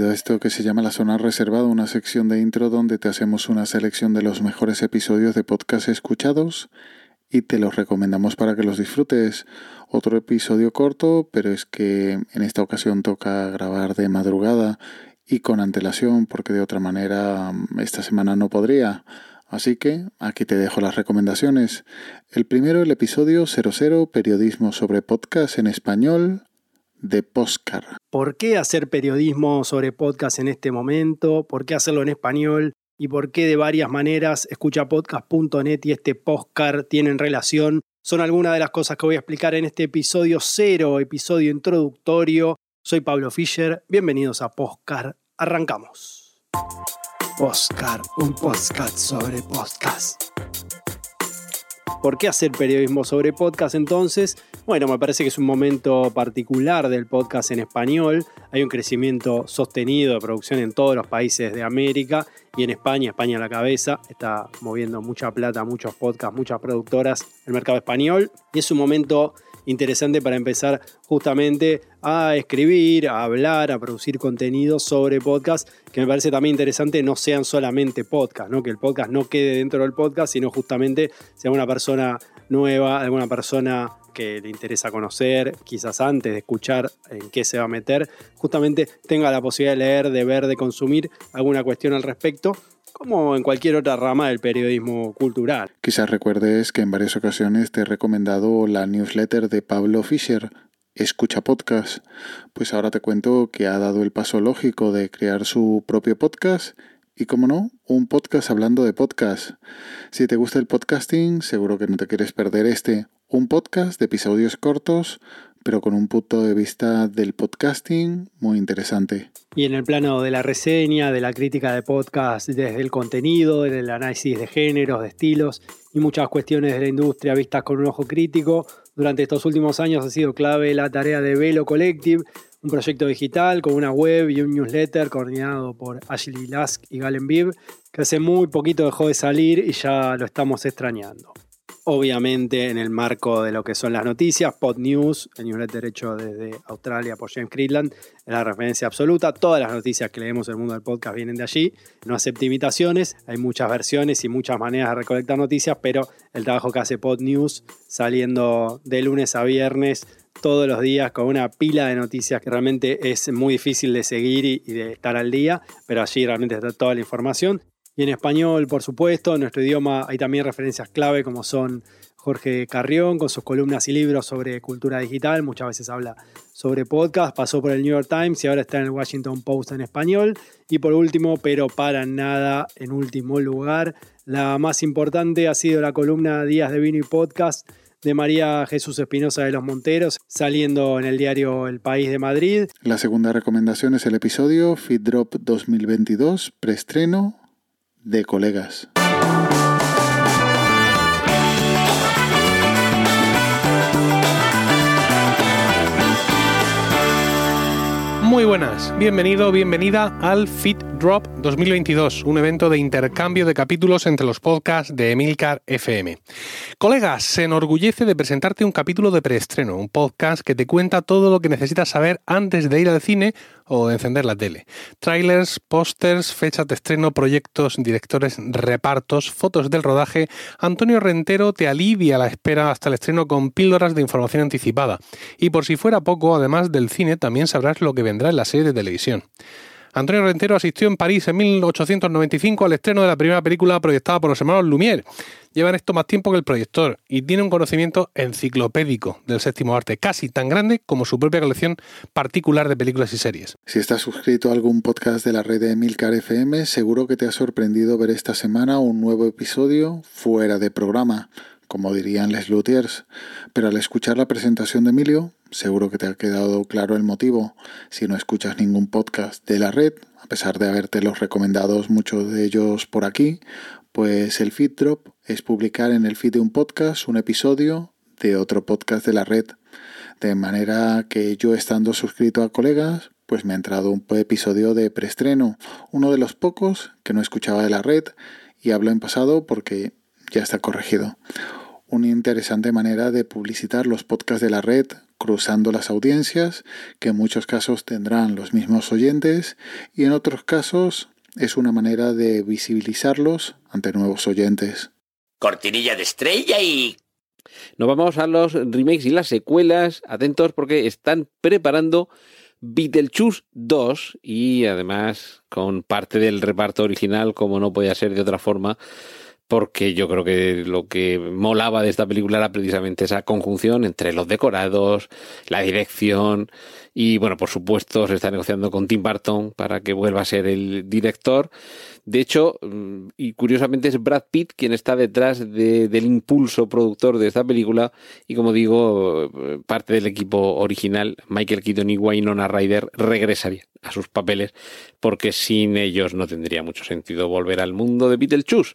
bienvenido a esto que se llama La Zona Reservada, una sección de intro donde te hacemos una selección de los mejores episodios de podcast escuchados y te los recomendamos para que los disfrutes. Otro episodio corto, pero es que en esta ocasión toca grabar de madrugada y con antelación porque de otra manera esta semana no podría. Así que aquí te dejo las recomendaciones. El primero, el episodio 00, Periodismo sobre podcast en español de Postcar. ¿Por qué hacer periodismo sobre podcast en este momento? ¿Por qué hacerlo en español? ¿Y por qué de varias maneras escuchapodcast.net y este Postcar tienen relación? Son algunas de las cosas que voy a explicar en este episodio cero, episodio introductorio. Soy Pablo Fischer, bienvenidos a Postcar. Arrancamos. Postcar, un podcast sobre podcast. ¿Por qué hacer periodismo sobre podcast entonces? Bueno, me parece que es un momento particular del podcast en español. Hay un crecimiento sostenido de producción en todos los países de América y en España, España a la cabeza, está moviendo mucha plata, muchos podcasts, muchas productoras, el mercado español. Y es un momento interesante para empezar justamente a escribir, a hablar, a producir contenido sobre podcast, que me parece también interesante no sean solamente podcast, ¿no? que el podcast no quede dentro del podcast, sino justamente sea una persona nueva, alguna persona que le interesa conocer, quizás antes de escuchar en qué se va a meter, justamente tenga la posibilidad de leer, de ver, de consumir alguna cuestión al respecto como en cualquier otra rama del periodismo cultural. Quizás recuerdes que en varias ocasiones te he recomendado la newsletter de Pablo Fischer, Escucha Podcast. Pues ahora te cuento que ha dado el paso lógico de crear su propio podcast y, como no, un podcast hablando de podcast. Si te gusta el podcasting, seguro que no te quieres perder este. Un podcast de episodios cortos pero con un punto de vista del podcasting muy interesante. Y en el plano de la reseña, de la crítica de podcast, desde el contenido, del análisis de géneros, de estilos y muchas cuestiones de la industria vistas con un ojo crítico, durante estos últimos años ha sido clave la tarea de Velo Collective, un proyecto digital con una web y un newsletter coordinado por Ashley Lask y Galen Bibb, que hace muy poquito dejó de salir y ya lo estamos extrañando obviamente en el marco de lo que son las noticias. Pod News, el newsletter hecho desde Australia por James Creedland, la referencia absoluta. Todas las noticias que leemos en el mundo del podcast vienen de allí. No acepta imitaciones, hay muchas versiones y muchas maneras de recolectar noticias, pero el trabajo que hace Pod News saliendo de lunes a viernes todos los días con una pila de noticias que realmente es muy difícil de seguir y, de estar al día, pero allí realmente está toda la información. Y en español, por supuesto, en nuestro idioma hay también referencias clave como son Jorge Carrión con sus columnas y libros sobre cultura digital, muchas veces habla sobre podcast, pasó por el New York Times y ahora está en el Washington Post en español. Y por último, pero para nada, en último lugar, la más importante ha sido la columna Días de Vino y Podcast de María Jesús Espinosa de los Monteros, saliendo en el diario El País de Madrid. La segunda recomendación es el episodio Feed Drop 2022, preestreno, de colegas. Muy buenas, bienvenido, bienvenida al Fit Drop 2022, un evento de intercambio de capítulos entre los podcasts de Emilcar FM. Colegas, se enorgullece de presentarte un capítulo de preestreno, un podcast que te cuenta todo lo que necesitas saber antes de ir al cine o de encender la tele. Trailers, pósters, fechas de estreno, proyectos, directores, repartos, fotos del rodaje. Antonio Rentero te alivia la espera hasta el estreno con píldoras de información anticipada. Y por si fuera poco, además del cine, también sabrás lo que vendrá en la serie de televisión. Antonio Rentero asistió en París en 1895 al estreno de la primera película proyectada por los hermanos Lumière. Llevan esto más tiempo que el proyector y tiene un conocimiento enciclopédico del séptimo arte, casi tan grande como su propia colección particular de películas y series. Si estás suscrito a algún podcast de la red de Emilcar FM, seguro que te ha sorprendido ver esta semana un nuevo episodio fuera de programa como dirían les luthiers, pero al escuchar la presentación de Emilio, seguro que te ha quedado claro el motivo. Si no escuchas ningún podcast de la red, a pesar de haberte los recomendados muchos de ellos por aquí, pues el feed drop es publicar en el feed de un podcast un episodio de otro podcast de la red. De manera que yo estando suscrito a colegas, pues me ha entrado un episodio de preestreno, uno de los pocos que no escuchaba de la red y hablo en pasado porque ya está corregido. Una interesante manera de publicitar los podcasts de la red cruzando las audiencias, que en muchos casos tendrán los mismos oyentes y en otros casos es una manera de visibilizarlos ante nuevos oyentes. Cortinilla de estrella y... Nos vamos a los remakes y las secuelas. Atentos porque están preparando Beetlejuice 2 y además con parte del reparto original, como no podía ser de otra forma, porque yo creo que lo que molaba de esta película era precisamente esa conjunción entre los decorados, la dirección y bueno, por supuesto se está negociando con Tim Burton para que vuelva a ser el director. De hecho, mm, y curiosamente es Brad Pitt quien está detrás del impulso productor de esta película y como digo, parte del equipo original, Michael Keaton y Wynonna Ryder regresarían a sus papeles porque sin ellos no tendría mucho sentido volver al mundo de Beetlejuice.